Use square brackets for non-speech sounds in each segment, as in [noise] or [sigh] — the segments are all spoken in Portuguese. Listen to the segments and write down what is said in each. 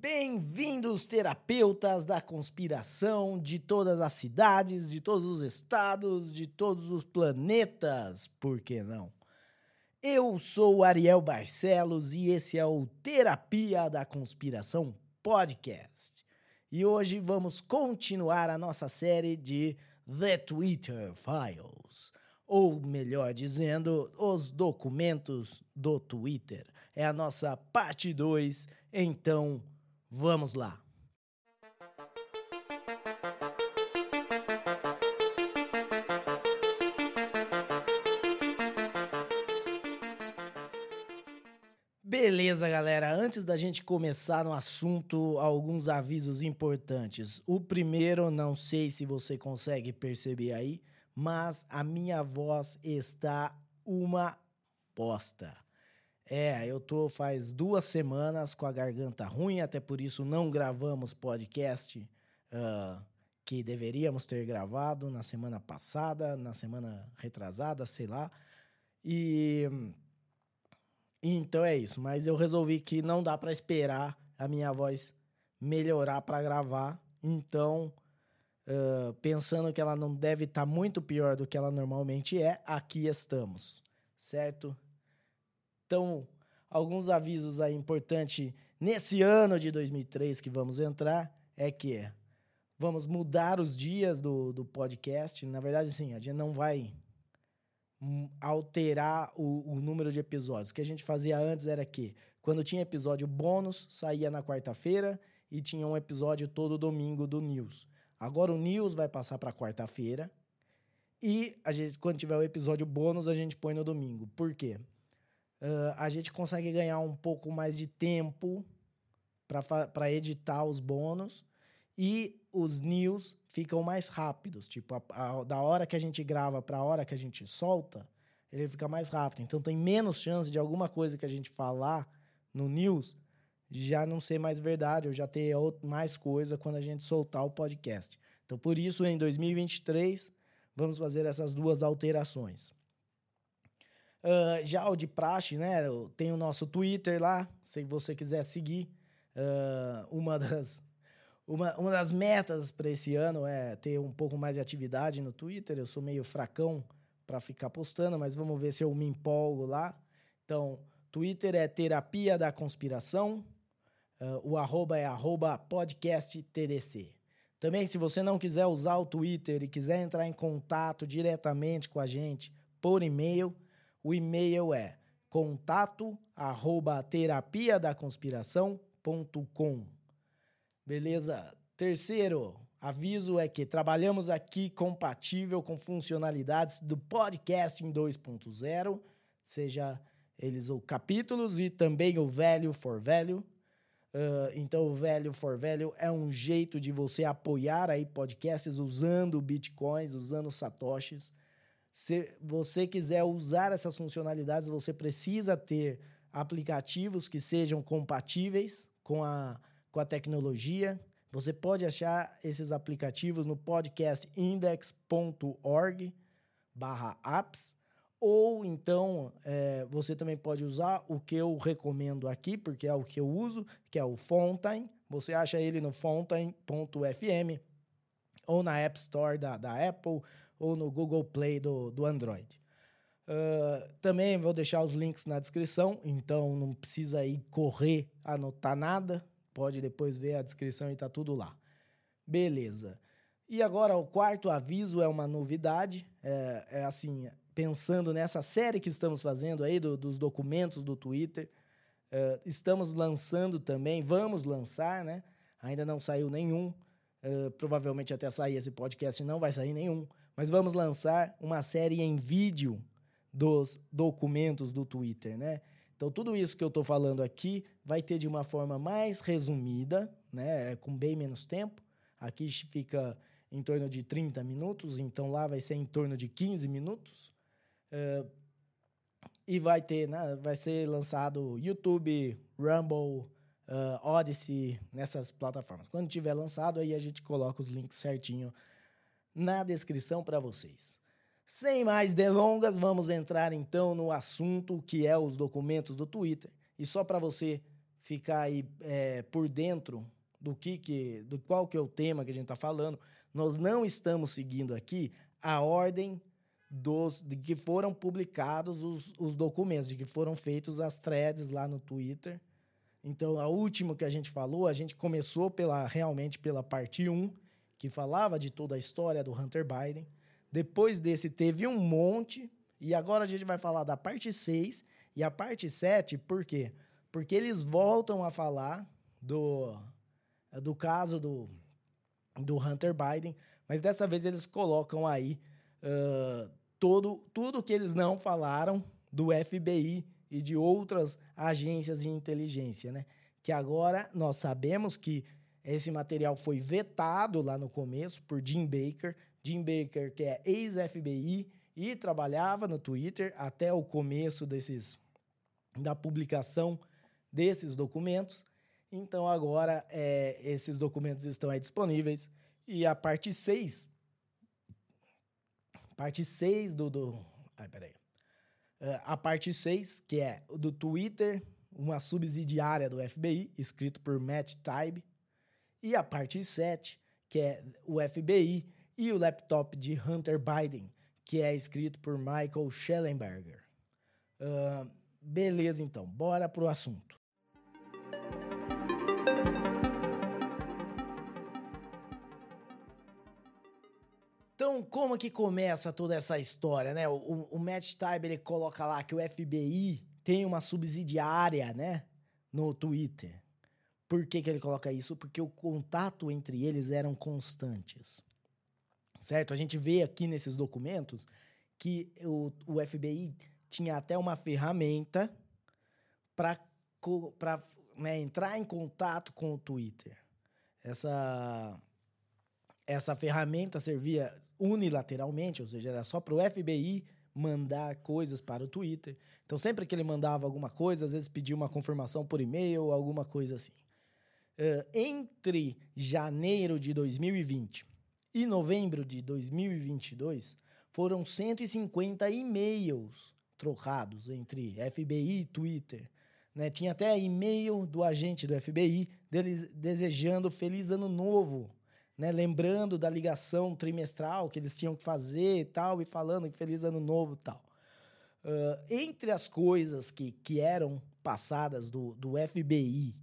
Bem-vindos, terapeutas da conspiração de todas as cidades, de todos os estados, de todos os planetas, por que não? Eu sou Ariel Barcelos e esse é o Terapia da Conspiração Podcast. E hoje vamos continuar a nossa série de The Twitter Files, ou melhor dizendo, os documentos do Twitter. É a nossa parte 2, então vamos lá. Beleza, galera. Antes da gente começar no assunto, alguns avisos importantes. O primeiro, não sei se você consegue perceber aí, mas a minha voz está uma bosta. É, eu tô faz duas semanas com a garganta ruim, até por isso não gravamos podcast uh, que deveríamos ter gravado na semana passada, na semana retrasada, sei lá. E então é isso, mas eu resolvi que não dá para esperar a minha voz melhorar para gravar. Então, uh, pensando que ela não deve estar tá muito pior do que ela normalmente é, aqui estamos, certo? Então, alguns avisos aí importantes nesse ano de 2003 que vamos entrar é que vamos mudar os dias do, do podcast. Na verdade, sim, a gente não vai alterar o, o, número de episódios. O que a gente fazia antes era que, quando tinha episódio bônus, saía na quarta-feira e tinha um episódio todo domingo do News. Agora o News vai passar para quarta-feira e a gente, quando tiver o episódio bônus, a gente põe no domingo. Por quê? Uh, a gente consegue ganhar um pouco mais de tempo para editar os bônus e os news ficam mais rápidos. Tipo, a, a, da hora que a gente grava para a hora que a gente solta, ele fica mais rápido. Então tem menos chance de alguma coisa que a gente falar no news já não ser mais verdade ou já ter mais coisa quando a gente soltar o podcast. Então por isso em 2023 vamos fazer essas duas alterações. Uh, já o de praxe, né? Tem o nosso Twitter lá, se você quiser seguir. Uh, uma das uma, uma das metas para esse ano é ter um pouco mais de atividade no Twitter. Eu sou meio fracão para ficar postando, mas vamos ver se eu me empolgo lá. Então, Twitter é Terapia da Conspiração. Uh, o arroba é arroba podcast TDC. Também, se você não quiser usar o Twitter e quiser entrar em contato diretamente com a gente por e-mail, o e-mail é contato arroba terapia da conspiração.com. Beleza? Terceiro, aviso é que trabalhamos aqui compatível com funcionalidades do podcasting 2.0, seja eles o capítulos e também o value for value. Uh, então, o value for value é um jeito de você apoiar aí podcasts usando bitcoins, usando satoshis. Se você quiser usar essas funcionalidades, você precisa ter aplicativos que sejam compatíveis com a com a tecnologia. Você pode achar esses aplicativos no podcastindex.org barra apps ou então é, você também pode usar o que eu recomendo aqui, porque é o que eu uso, que é o Fountain. Você acha ele no fountain.fm ou na App Store da, da Apple ou no Google Play do, do Android. Uh, também vou deixar os links na descrição, então não precisa ir correr anotar nada. Pode depois ver a descrição e tá tudo lá. Beleza. E agora o quarto aviso é uma novidade. É, é assim, pensando nessa série que estamos fazendo aí do, dos documentos do Twitter. É, estamos lançando também, vamos lançar, né? Ainda não saiu nenhum. É, provavelmente até sair esse podcast não vai sair nenhum. Mas vamos lançar uma série em vídeo dos documentos do Twitter, né? Então, tudo isso que eu estou falando aqui vai ter de uma forma mais resumida, né, com bem menos tempo. Aqui fica em torno de 30 minutos, então lá vai ser em torno de 15 minutos. Uh, e vai ter, né, vai ser lançado YouTube, Rumble, uh, Odyssey, nessas plataformas. Quando tiver lançado, aí a gente coloca os links certinho na descrição para vocês. Sem mais delongas, vamos entrar então no assunto que é os documentos do Twitter. E só para você ficar aí é, por dentro do que, que do qual que é o tema que a gente está falando, nós não estamos seguindo aqui a ordem dos de que foram publicados os, os documentos, de que foram feitos as threads lá no Twitter. Então, a última que a gente falou, a gente começou pela realmente pela parte 1, que falava de toda a história do Hunter Biden. Depois desse teve um monte, e agora a gente vai falar da parte 6 e a parte 7, por quê? Porque eles voltam a falar do do caso do, do Hunter Biden, mas dessa vez eles colocam aí uh, todo, tudo que eles não falaram do FBI e de outras agências de inteligência, né? Que agora nós sabemos que esse material foi vetado lá no começo por Jim Baker. Jim Baker, que é ex-FBI e trabalhava no Twitter até o começo desses da publicação desses documentos. Então agora é, esses documentos estão aí disponíveis. E a parte 6. Parte 6 do. do ai, peraí. Uh, a parte 6, que é do Twitter, uma subsidiária do FBI, escrito por Matt Taib. E a parte 7, que é o FBI e o laptop de Hunter Biden, que é escrito por Michael Schellenberger. Uh, beleza, então, bora pro assunto. Então, como que começa toda essa história, né? O, o Matt Taib, ele coloca lá que o FBI tem uma subsidiária, né? No Twitter. Por que, que ele coloca isso? Porque o contato entre eles eram constantes. Certo? A gente vê aqui nesses documentos que o, o FBI tinha até uma ferramenta para né, entrar em contato com o Twitter. Essa, essa ferramenta servia unilateralmente, ou seja, era só para o FBI mandar coisas para o Twitter. Então, sempre que ele mandava alguma coisa, às vezes pedia uma confirmação por e-mail alguma coisa assim. Uh, entre janeiro de 2020 e novembro de 2022, foram 150 e-mails trocados entre FBI e Twitter. Né? Tinha até e-mail do agente do FBI desejando feliz ano novo né, lembrando da ligação trimestral que eles tinham que fazer e tal, e falando que feliz ano novo e tal. Uh, entre as coisas que, que eram passadas do, do FBI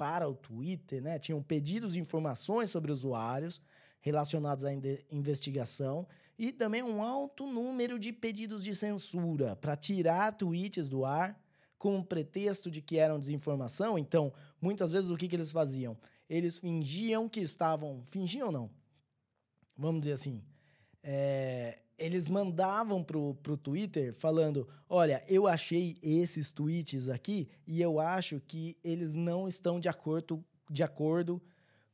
para o Twitter, né, tinham pedidos de informações sobre usuários relacionados à investigação e também um alto número de pedidos de censura para tirar tweets do ar com o pretexto de que eram desinformação. Então, muitas vezes o que, que eles faziam? eles fingiam que estavam. Fingiam não. Vamos dizer assim. É, eles mandavam pro, pro Twitter falando: olha, eu achei esses tweets aqui e eu acho que eles não estão de acordo, de acordo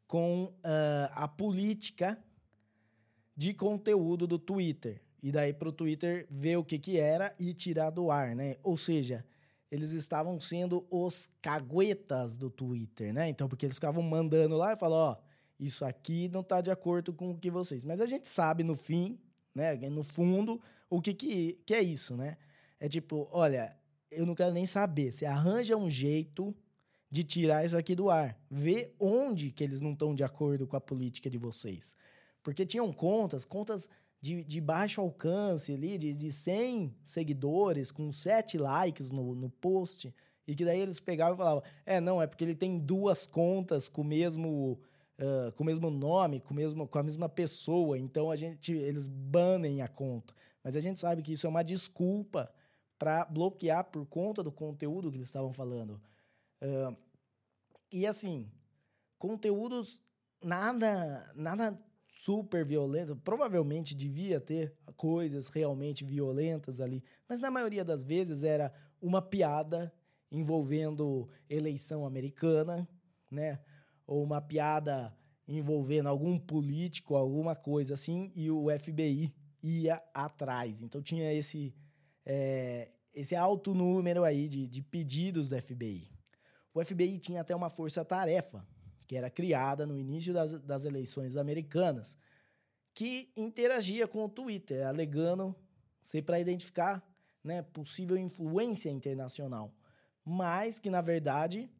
com uh, a política de conteúdo do Twitter. E daí pro Twitter ver o que, que era e tirar do ar, né? Ou seja, eles estavam sendo os caguetas do Twitter, né? Então, porque eles ficavam mandando lá e falavam, ó, isso aqui não tá de acordo com o que vocês. Mas a gente sabe no fim, né, no fundo, o que que, que é isso, né? É tipo, olha, eu não quero nem saber. Você arranja um jeito de tirar isso aqui do ar. Vê onde que eles não estão de acordo com a política de vocês. Porque tinham contas, contas de, de baixo alcance ali, de, de 100 seguidores, com 7 likes no, no post, e que daí eles pegavam e falavam: é, não, é porque ele tem duas contas com o mesmo. Com o mesmo nome, com, mesmo, com a mesma pessoa, então a gente eles banem a conta. Mas a gente sabe que isso é uma desculpa para bloquear por conta do conteúdo que eles estavam falando. Uh, e assim, conteúdos nada nada super violento. Provavelmente devia ter coisas realmente violentas ali, mas na maioria das vezes era uma piada envolvendo eleição americana, né? Ou uma piada envolvendo algum político, alguma coisa assim, e o FBI ia atrás. Então tinha esse, é, esse alto número aí de, de pedidos do FBI. O FBI tinha até uma força-tarefa que era criada no início das, das eleições americanas, que interagia com o Twitter, alegando ser para identificar né, possível influência internacional, mas que, na verdade,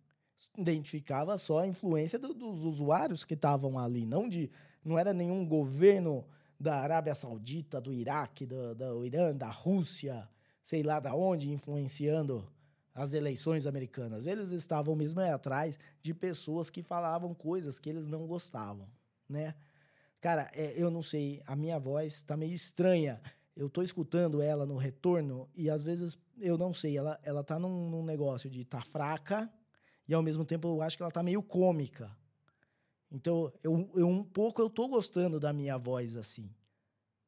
identificava só a influência do, dos usuários que estavam ali, não de não era nenhum governo da Arábia Saudita, do Iraque, do, do Irã, da Rússia, sei lá da onde, influenciando as eleições americanas. Eles estavam mesmo aí atrás de pessoas que falavam coisas que eles não gostavam, né? Cara, é, eu não sei, a minha voz tá meio estranha. Eu tô escutando ela no retorno e às vezes eu não sei, ela, ela tá num, num negócio de tá fraca e ao mesmo tempo eu acho que ela tá meio cômica. Então, eu, eu um pouco eu tô gostando da minha voz assim.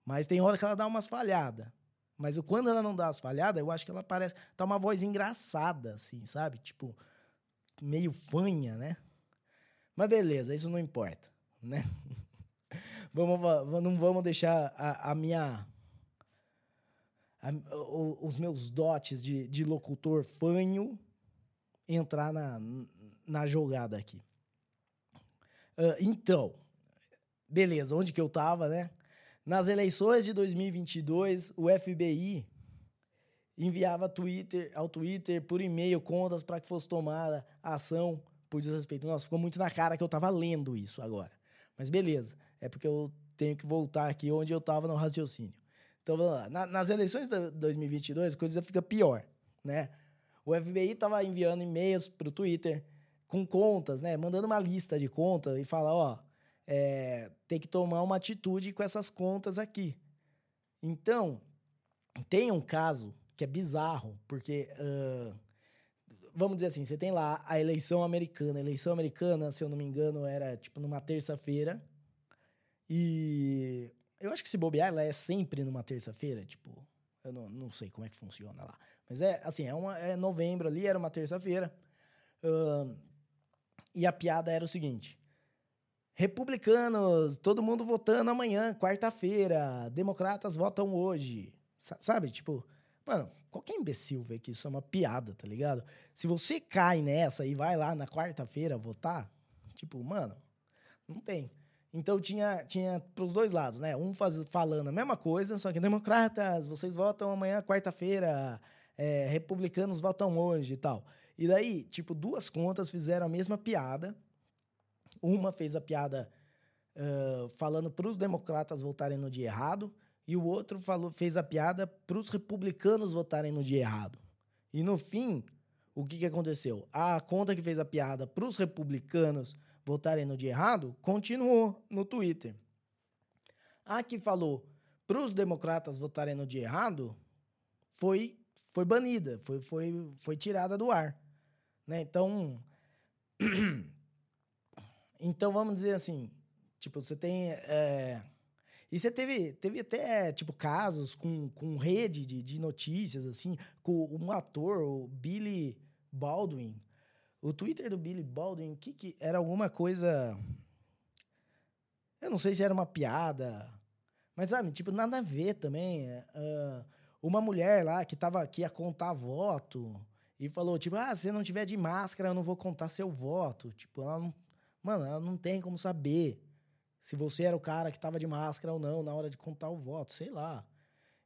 Mas tem hora que ela dá umas falhadas. Mas eu, quando ela não dá as falhadas, eu acho que ela parece. Tá uma voz engraçada, assim, sabe? Tipo, meio fanha, né? Mas beleza, isso não importa, né? [laughs] vamos, não vamos deixar a, a minha. A, os meus dotes de, de locutor fanho entrar na, na jogada aqui. Uh, então, beleza, onde que eu tava, né? Nas eleições de 2022, o FBI enviava Twitter, ao Twitter por e-mail contas para que fosse tomada ação por desrespeito. Nossa, ficou muito na cara que eu tava lendo isso agora. Mas beleza, é porque eu tenho que voltar aqui onde eu tava no raciocínio. Então, vamos lá. Na, nas eleições de 2022, a coisa fica pior, né? O FBI tava enviando e-mails pro Twitter com contas, né? Mandando uma lista de contas e falar, ó, é, tem que tomar uma atitude com essas contas aqui. Então, tem um caso que é bizarro, porque, uh, vamos dizer assim, você tem lá a eleição americana. A eleição americana, se eu não me engano, era tipo numa terça-feira. E eu acho que se bobear, ela é sempre numa terça-feira, tipo, eu não, não sei como é que funciona lá. Mas é assim, é, uma, é novembro ali, era uma terça-feira. E a piada era o seguinte: republicanos, todo mundo votando amanhã, quarta-feira, democratas votam hoje. sabe? Tipo, mano, qualquer imbecil vê que isso é uma piada, tá ligado? Se você cai nessa e vai lá na quarta-feira votar, tipo, mano, não tem. Então tinha, tinha pros dois lados, né? Um faz, falando a mesma coisa, só que democratas, vocês votam amanhã, quarta-feira, é, republicanos votam hoje e tal. E daí, tipo, duas contas fizeram a mesma piada. Uma fez a piada uh, falando para os democratas votarem no dia errado, e o outro falou, fez a piada para os republicanos votarem no dia errado. E no fim, o que, que aconteceu? A conta que fez a piada para os republicanos votarem no dia errado continuou no Twitter. A que falou para os democratas votarem no dia errado foi, foi banida, foi, foi, foi tirada do ar. Né? Então, [clears throat] então vamos dizer assim, tipo, você tem é... e você teve, teve até tipo casos com, com rede de, de notícias assim, com um ator, o Billy Baldwin. O Twitter do Billy Baldwin, que que era alguma coisa eu não sei se era uma piada, mas sabe, tipo, nada a ver também. Uh, uma mulher lá que tava aqui a contar voto e falou, tipo, ah, se não tiver de máscara, eu não vou contar seu voto. Tipo, ela não, mano, ela não tem como saber se você era o cara que tava de máscara ou não na hora de contar o voto, sei lá.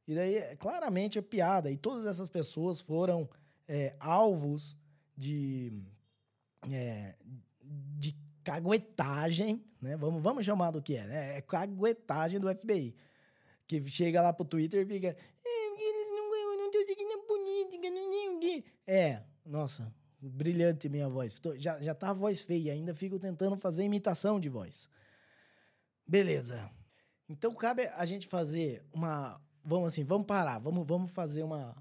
E daí, claramente, é piada. E todas essas pessoas foram é, alvos de, é, de caguetagem, né? Vamos, vamos chamar do que é, né? É caguetagem do FBI. Que chega lá pro Twitter e fica, É, nossa, brilhante minha voz. Já, já tá a voz feia, ainda fico tentando fazer imitação de voz. Beleza. Então cabe a gente fazer uma. Vamos assim, vamos parar, vamos, vamos fazer uma,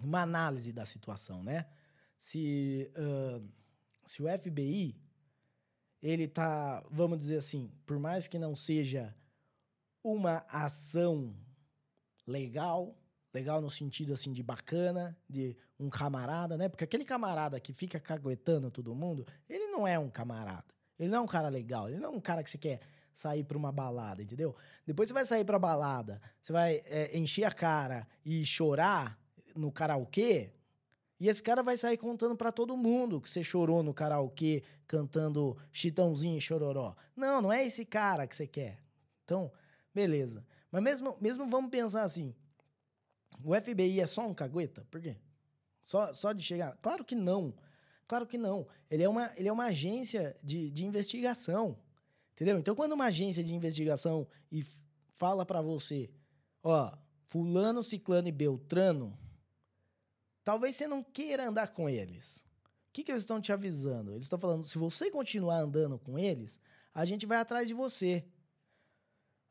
uma análise da situação, né? Se, uh, se o FBI ele tá, vamos dizer assim, por mais que não seja uma ação legal, legal no sentido assim de bacana, de um camarada, né? Porque aquele camarada que fica caguetando todo mundo, ele não é um camarada. Ele não é um cara legal, ele não é um cara que você quer sair para uma balada, entendeu? Depois você vai sair pra balada, você vai é, encher a cara e chorar no karaokê, e esse cara vai sair contando para todo mundo que você chorou no karaokê cantando Chitãozinho e Chororó. Não, não é esse cara que você quer. Então, beleza. Mas mesmo, mesmo vamos pensar assim, o FBI é só um cagueta? Por quê? Só, só de chegar? Claro que não. Claro que não. Ele é uma, ele é uma agência de, de investigação. Entendeu? Então, quando uma agência de investigação e fala para você, ó, fulano, ciclano e beltrano, talvez você não queira andar com eles. O que, que eles estão te avisando? Eles estão falando, se você continuar andando com eles, a gente vai atrás de você.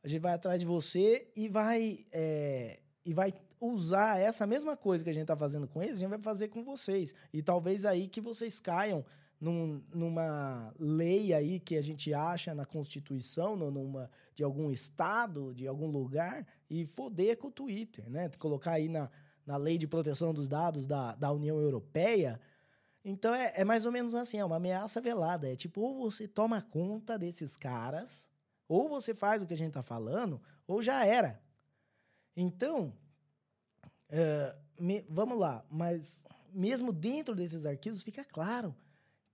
A gente vai atrás de você e vai, é, e vai usar essa mesma coisa que a gente está fazendo com eles, a gente vai fazer com vocês. E talvez aí que vocês caiam num, numa lei aí que a gente acha na Constituição, numa, de algum estado, de algum lugar, e foder com o Twitter, né? Colocar aí na, na lei de proteção dos dados da, da União Europeia. Então é, é mais ou menos assim, é uma ameaça velada. É tipo, ou você toma conta desses caras, ou você faz o que a gente está falando, ou já era. Então, é, me, vamos lá, mas mesmo dentro desses arquivos fica claro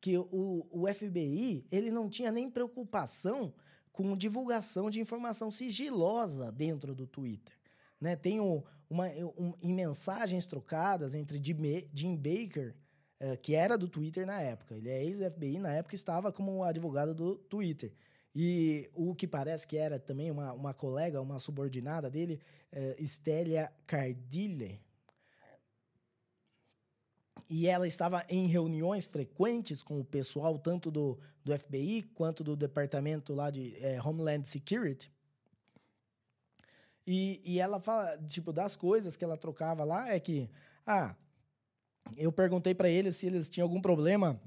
que o, o FBI ele não tinha nem preocupação com divulgação de informação sigilosa dentro do Twitter. Né? Tem um, uma, um, em mensagens trocadas entre Jim, Baker, é, que era do Twitter na época, ele é ex-FBI, na época estava como advogado do Twitter. E o que parece que era também uma, uma colega, uma subordinada dele, uh, Stélia Cardille. E ela estava em reuniões frequentes com o pessoal, tanto do, do FBI quanto do departamento lá de é, Homeland Security. E, e ela fala, tipo, das coisas que ela trocava lá é que, ah, eu perguntei para eles se eles tinham algum problema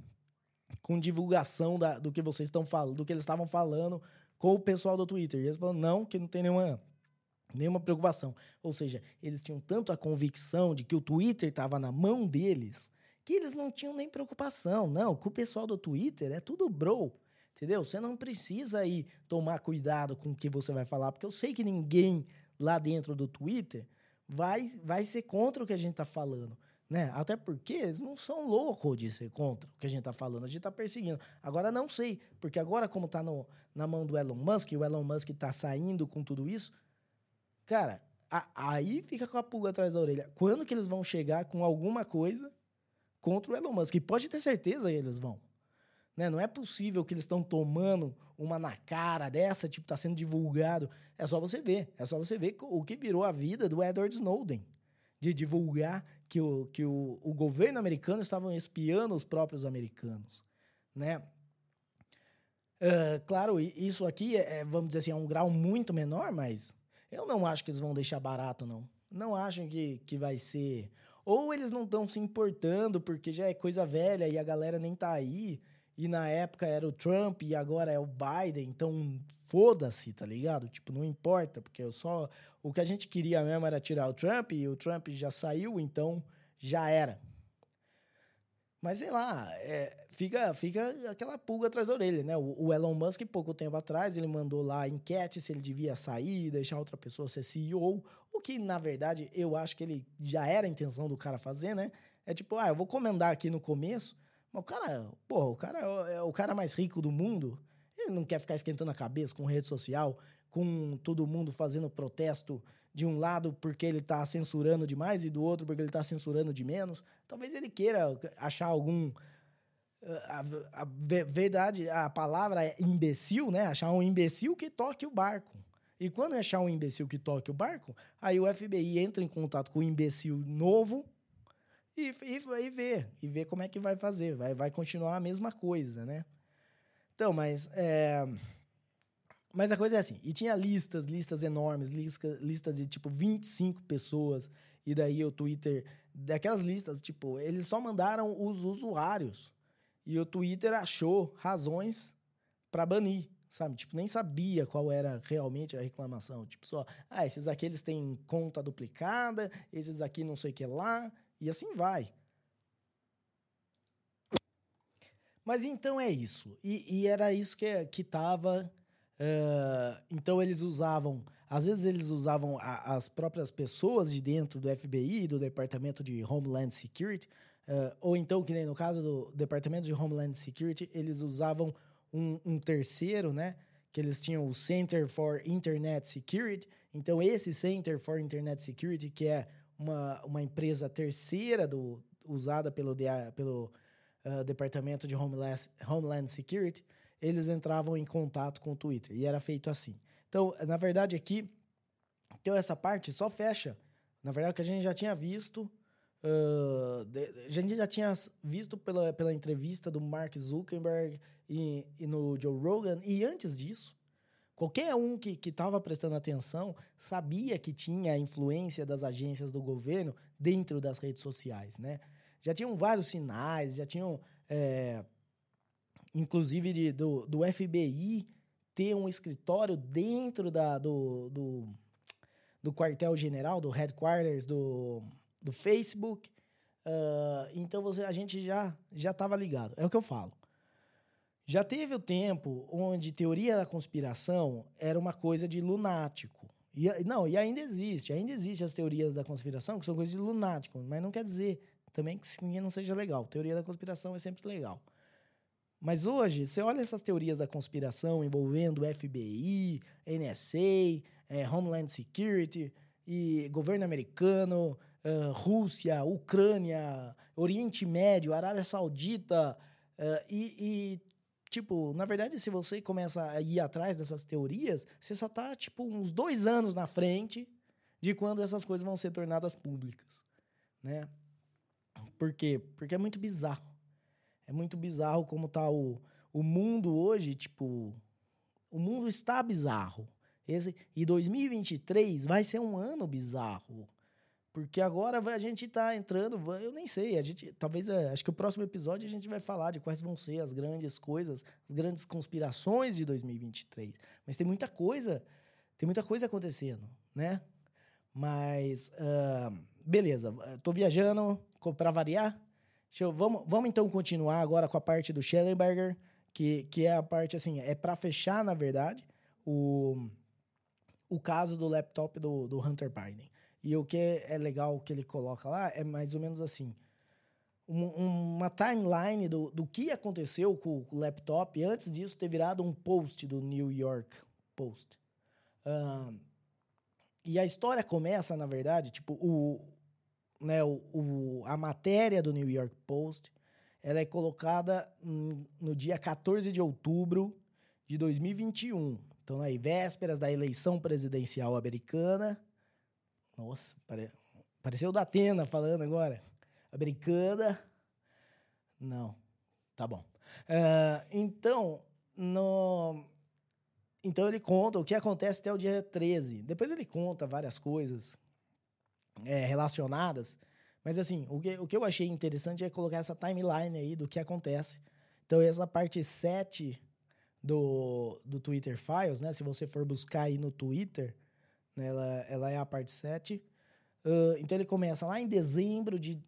com divulgação da, do que vocês estão falando, do que eles estavam falando com o pessoal do Twitter. E eles falaram, não, que não tem nenhuma nenhuma preocupação. Ou seja, eles tinham tanto a convicção de que o Twitter estava na mão deles que eles não tinham nem preocupação. Não, com o pessoal do Twitter é tudo bro. Entendeu? Você não precisa aí tomar cuidado com o que você vai falar, porque eu sei que ninguém lá dentro do Twitter vai, vai ser contra o que a gente está falando. Né? Até porque eles não são loucos de ser contra o que a gente está falando, a gente está perseguindo. Agora não sei, porque agora, como está na mão do Elon Musk, e o Elon Musk está saindo com tudo isso, Cara, a, aí fica com a pulga atrás da orelha. Quando que eles vão chegar com alguma coisa contra o Elon Musk? E pode ter certeza que eles vão. Né? Não é possível que eles estão tomando uma na cara dessa, tipo, tá sendo divulgado. É só você ver. É só você ver o que virou a vida do Edward Snowden. De divulgar que o, que o, o governo americano estava espiando os próprios americanos. Né? Uh, claro, isso aqui, é, é, vamos dizer assim, é um grau muito menor, mas eu não acho que eles vão deixar barato, não. Não acho que, que vai ser. Ou eles não estão se importando porque já é coisa velha e a galera nem tá aí. E na época era o Trump e agora é o Biden. Então foda-se, tá ligado? Tipo, não importa, porque eu só. O que a gente queria mesmo era tirar o Trump e o Trump já saiu, então já era. Mas sei lá, é, fica, fica aquela pulga atrás da orelha, né? O, o, Elon Musk, pouco tempo atrás, ele mandou lá enquete se ele devia sair, deixar outra pessoa ser CEO, o que, na verdade, eu acho que ele já era a intenção do cara fazer, né? É tipo, ah, eu vou comandar aqui no começo, mas o cara, pô, o cara é, é o cara mais rico do mundo, ele não quer ficar esquentando a cabeça com rede social, com todo mundo fazendo protesto de um lado porque ele está censurando demais e do outro porque ele está censurando de menos. Talvez ele queira achar algum. Eh, a, a, verdade, a palavra é imbecil, né? Achar um imbecil que toque o barco. E quando achar um imbecil que toque o barco, aí o FBI entra em contato com o imbecil novo e, e, e vê. E vê como é que vai fazer. Vai, vai continuar a mesma coisa, né? Então, mas. É... Mas a coisa é assim, e tinha listas, listas enormes, listas, listas de tipo 25 pessoas, e daí o Twitter, daquelas listas, tipo, eles só mandaram os usuários. E o Twitter achou razões para banir, sabe? Tipo, nem sabia qual era realmente a reclamação. Tipo, só, ah, esses aqui eles têm conta duplicada, esses aqui não sei o que lá, e assim vai. Mas então é isso. E, e era isso que, que tava Uh, então eles usavam, às vezes eles usavam a, as próprias pessoas de dentro do FBI, do Departamento de Homeland Security, uh, ou então, que nem no caso do Departamento de Homeland Security, eles usavam um, um, terceiro, né? Que eles tinham o Center for Internet Security. Então, esse Center for Internet Security, que é uma, uma empresa terceira do, usada pelo, pelo uh, Departamento de Homeland, Homeland Security, eles entravam em contato com o Twitter. E era feito assim. Então, na verdade, aqui, então essa parte só fecha. Na verdade, o que a gente já tinha visto, uh, a gente já tinha visto pela, pela entrevista do Mark Zuckerberg e, e no Joe Rogan, e antes disso, Qualquer um que estava prestando atenção sabia que tinha a influência das agências do governo dentro das redes sociais, né? Já tinham vários sinais, já tinham, é, inclusive de, do, do FBI ter um escritório dentro da, do, do, do quartel-general, do headquarters do, do Facebook. Uh, então você, a gente já já estava ligado. É o que eu falo. Já teve o tempo onde teoria da conspiração era uma coisa de lunático. E, não, e ainda existe, ainda existem as teorias da conspiração que são coisas de lunático, mas não quer dizer também que ninguém não seja legal. Teoria da conspiração é sempre legal. Mas hoje, você olha essas teorias da conspiração envolvendo FBI, NSA, é, Homeland Security e governo americano, uh, Rússia, Ucrânia, Oriente Médio, Arábia Saudita uh, e, e Tipo, na verdade, se você começa a ir atrás dessas teorias, você só tá, tipo, uns dois anos na frente de quando essas coisas vão ser tornadas públicas, né? Por quê? Porque é muito bizarro. É muito bizarro como tá o, o mundo hoje, tipo... O mundo está bizarro. Esse, e 2023 vai ser um ano bizarro. Porque agora a gente está entrando, eu nem sei, a gente talvez é, acho que o próximo episódio a gente vai falar de quais vão ser as grandes coisas, as grandes conspirações de 2023. Mas tem muita coisa, tem muita coisa acontecendo, né? Mas uh, beleza, tô viajando para variar. Eu, vamos, vamos então continuar agora com a parte do Schellenberger, que, que é a parte assim, é para fechar na verdade o, o caso do laptop do, do Hunter Biden. E o que é legal que ele coloca lá é mais ou menos assim: um, uma timeline do, do que aconteceu com o laptop antes disso ter virado um post do New York Post. Uh, e a história começa, na verdade, tipo, o, né, o, o, a matéria do New York Post ela é colocada no dia 14 de outubro de 2021. Então, aí, vésperas da eleição presidencial americana, nossa, pare... pareceu da Atena falando agora. Americana. Não. Tá bom. Uh, então, no... então ele conta o que acontece até o dia 13. Depois ele conta várias coisas é, relacionadas. Mas assim, o que, o que eu achei interessante é colocar essa timeline aí do que acontece. Então, essa parte 7 do, do Twitter Files, né? Se você for buscar aí no Twitter, né? Ela, ela é a parte 7. Uh, então ele começa lá em dezembro de.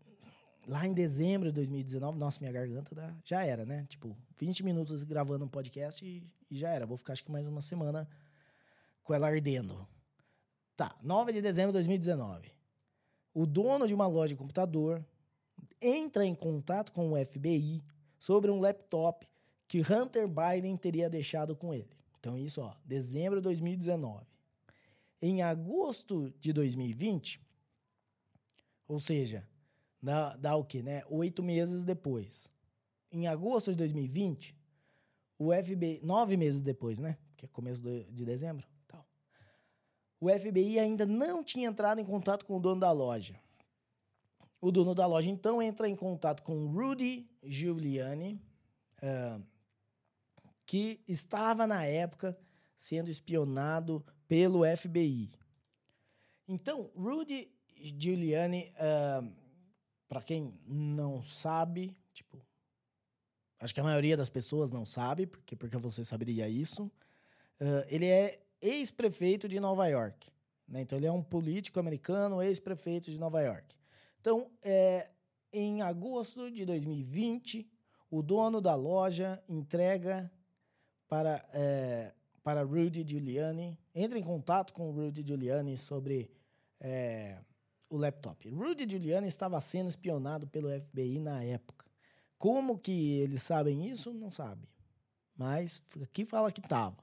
Lá em dezembro de 2019, nossa, minha garganta dá, já era, né? Tipo, 20 minutos gravando um podcast e, e já era. Vou ficar acho que mais uma semana com ela ardendo. Tá, 9 de dezembro de 2019. O dono de uma loja de computador entra em contato com o FBI sobre um laptop que Hunter Biden teria deixado com ele. Então, isso, ó, dezembro de 2019 em agosto de 2020, ou seja, dá, dá o quê, né? Oito meses depois. Em agosto de 2020, o FBI, nove meses depois, né? Que é começo de dezembro, tal. O FBI ainda não tinha entrado em contato com o dono da loja. O dono da loja então entra em contato com Rudy Giuliani, uh, que estava na época sendo espionado pelo FBI. Então, Rudy Giuliani, uh, para quem não sabe, tipo, acho que a maioria das pessoas não sabe, porque porque você saberia isso. Uh, ele é ex-prefeito de Nova York. Né? Então, ele é um político americano, ex-prefeito de Nova York. Então, é, em agosto de 2020, o dono da loja entrega para é, para Rudy Giuliani. Entre em contato com o Rudy Giuliani sobre é, o laptop. Rudy Giuliani estava sendo espionado pelo FBI na época. Como que eles sabem isso? Não sabe. Mas aqui fala que estava.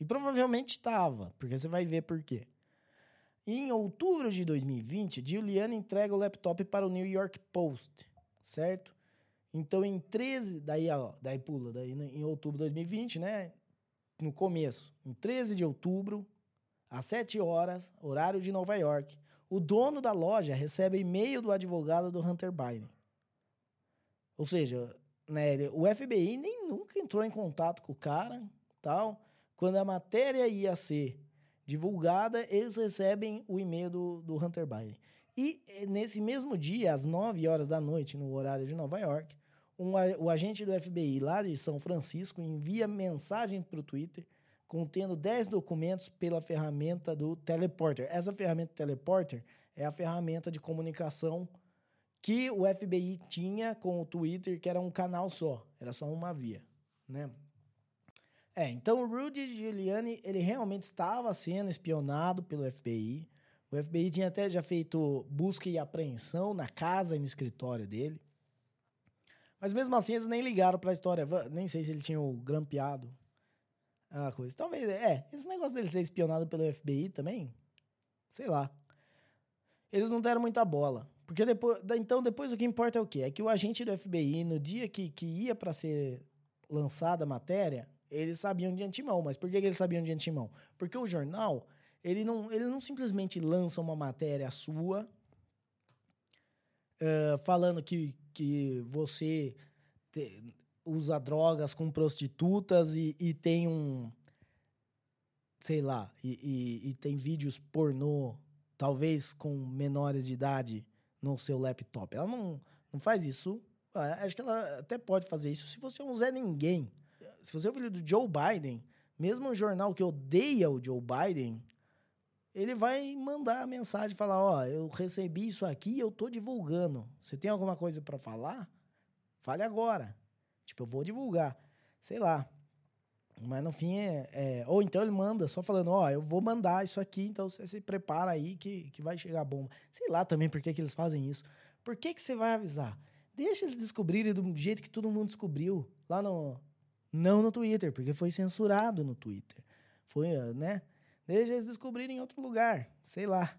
E provavelmente estava, porque você vai ver por quê. Em outubro de 2020, Giuliani entrega o laptop para o New York Post, certo? Então, em 13, daí, ó, daí pula, daí em outubro de 2020, né? No começo, em 13 de outubro, às 7 horas, horário de Nova York, o dono da loja recebe e-mail do advogado do Hunter Biden. Ou seja, né, o FBI nem nunca entrou em contato com o cara, tal. Quando a matéria ia ser divulgada, eles recebem o e-mail do, do Hunter Biden. E eh, nesse mesmo dia, às 9 horas da noite, no horário de Nova York, um, o agente do FBI lá de São Francisco envia mensagem para o Twitter contendo 10 documentos pela ferramenta do Teleporter. Essa ferramenta Teleporter é a ferramenta de comunicação que o FBI tinha com o Twitter, que era um canal só, era só uma via, né? É, então o Rudy Giuliani, ele realmente estava sendo espionado pelo FBI. O FBI tinha até já feito busca e apreensão na casa e no escritório dele. Mas mesmo assim eles nem ligaram para a história, nem sei se ele tinha o grampeado a coisa. Talvez, é, esse negócio dele ser espionado pelo FBI também, sei lá. Eles não deram muita bola. Porque depois, então depois o que importa é o quê? É que o agente do FBI, no dia que, que ia para ser lançada a matéria, eles sabiam de antemão. Mas por que, que eles sabiam de antemão? Porque o jornal, ele não, ele não simplesmente lança uma matéria sua uh, falando que, que você te, usa drogas com prostitutas e, e tem um. Sei lá, e, e, e, tem vídeos pornô, talvez com menores de idade, no seu laptop. Ela não, não faz isso. Ah, acho que ela até pode fazer isso se você é um Zé Ninguém. Se você é o filho do Joe Biden, mesmo um jornal que odeia o Joe Biden, ele vai mandar a mensagem falar: Ó, oh, eu recebi isso aqui eu tô divulgando. Você tem alguma coisa para falar? Fale agora. Tipo, eu vou divulgar. Sei lá. Mas no fim é, é, Ou então ele manda só falando: Ó, oh, eu vou mandar isso aqui, então você se prepara aí que, que vai chegar a bomba. Sei lá também por que, que eles fazem isso. Por que, que você vai avisar? Deixa eles descobrirem do jeito que todo mundo descobriu. Lá no. Não no Twitter, porque foi censurado no Twitter. Foi, né? Deixa eles descobrirem em outro lugar. Sei lá.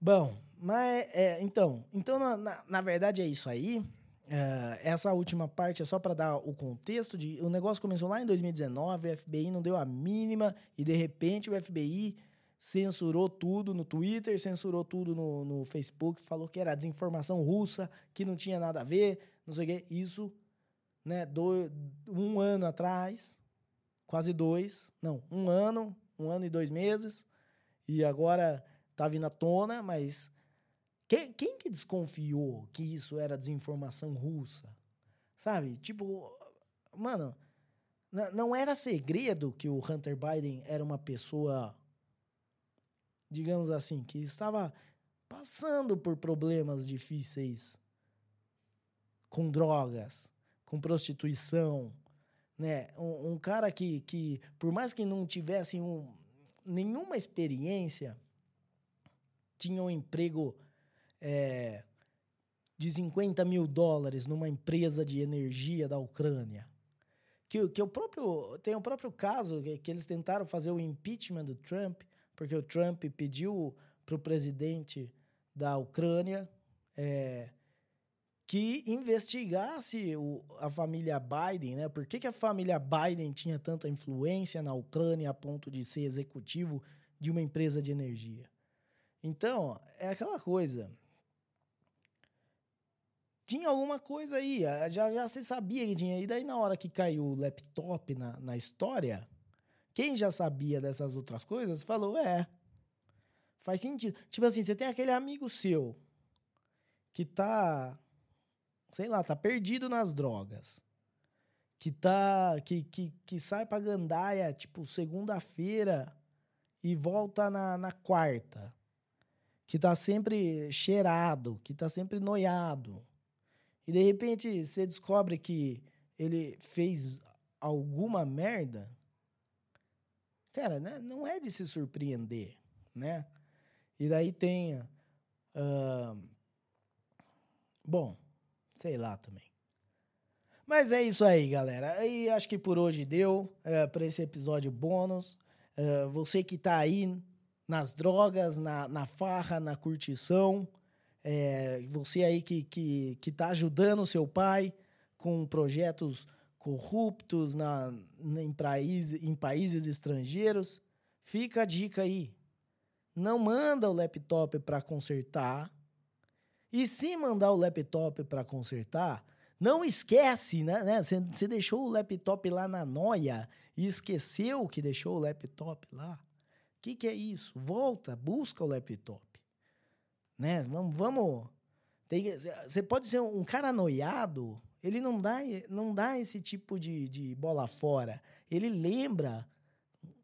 Bom, mas. É, então, então na, na, na verdade é isso aí. Uh, essa última parte é só para dar o contexto de o negócio começou lá em 2019, o FBI não deu a mínima e de repente o FBI censurou tudo no Twitter, censurou tudo no, no Facebook, falou que era desinformação russa, que não tinha nada a ver, não sei o quê. Isso, né, do, um ano atrás, quase dois, não, um ano, um ano e dois meses, e agora tá vindo à tona, mas quem, quem que desconfiou que isso era desinformação russa? Sabe? Tipo, mano, não era segredo que o Hunter Biden era uma pessoa, digamos assim, que estava passando por problemas difíceis com drogas, com prostituição, né? Um, um, cara que, que, por mais que não tivesse um, nenhuma experiência, tinha um emprego é, de 50 mil dólares numa empresa de energia da Ucrânia. Que, que o próprio, tem o próprio caso que, que eles tentaram fazer o impeachment do Trump, porque o Trump pediu para o presidente da Ucrânia é, que investigasse o, a família Biden, né? Por que, que a família Biden tinha tanta influência na Ucrânia a ponto de ser executivo de uma empresa de energia? Então, é aquela coisa tinha alguma coisa aí, já, já se sabia que tinha. E daí, na hora que caiu o laptop na, na história, quem já sabia dessas outras coisas falou: é, faz sentido. Tipo assim, você tem aquele amigo seu que tá, sei lá, tá perdido nas drogas. Que tá. Que, que, que sai pra gandaia, tipo, segunda-feira e volta na, na quarta. Que tá sempre cheirado, que tá sempre noiado e de repente você descobre que ele fez alguma merda, cara, né? não é de se surpreender, né? E daí tem. Uh, bom, sei lá também. Mas é isso aí, galera. E acho que por hoje deu é, para esse episódio bônus. Uh, você que tá aí nas drogas, na, na farra, na curtição, É, você aí que, que, que tá ajudando seu pai com projetos corruptos na, em, em países estrangeiros, fica a dica aí. Não manda o laptop para consertar. E se mandar o laptop para consertar, não esquece, né? Você né? deixou o laptop lá na noia e esqueceu que deixou o laptop lá. O que, que é isso? Volta, busca o laptop. Né? Vamos. vamos você pode ser um cara noiado, ele não dá, não dá esse tipo de, de bola fora. Ele lembra,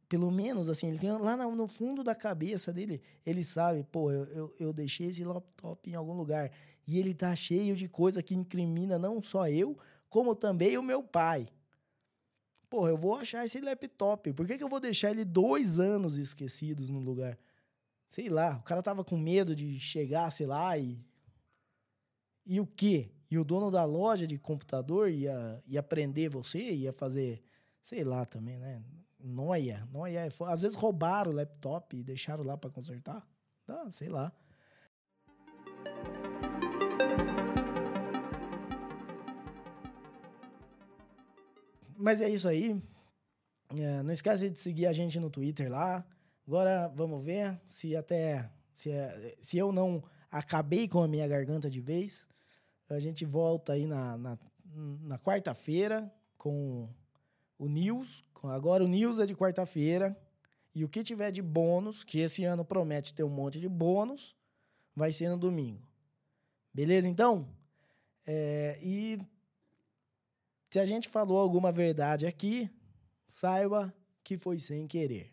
pelo menos assim, ele tem lá no fundo da cabeça dele, ele sabe, pô, eu, eu, eu deixei esse laptop em algum lugar. E ele tá cheio de coisa que incrimina não só eu, como também o meu pai. Pô, eu vou achar esse laptop. Por que, que eu vou deixar ele dois anos esquecidos no lugar? Sei lá, o cara tava com medo de chegar, sei lá, e. E o quê? E o dono da loja de computador ia, ia prender você, ia fazer, sei lá também, né? Noia, noia. É às vezes roubaram o laptop e deixaram lá para consertar. Ah, sei lá. Mas é isso aí. É, não esquece de seguir a gente no Twitter lá. Agora vamos ver se até se, se eu não acabei com a minha garganta de vez. A gente volta aí na, na, na quarta-feira com o News. Agora o News é de quarta-feira. E o que tiver de bônus, que esse ano promete ter um monte de bônus, vai ser no domingo. Beleza, então? É, e se a gente falou alguma verdade aqui, saiba que foi sem querer.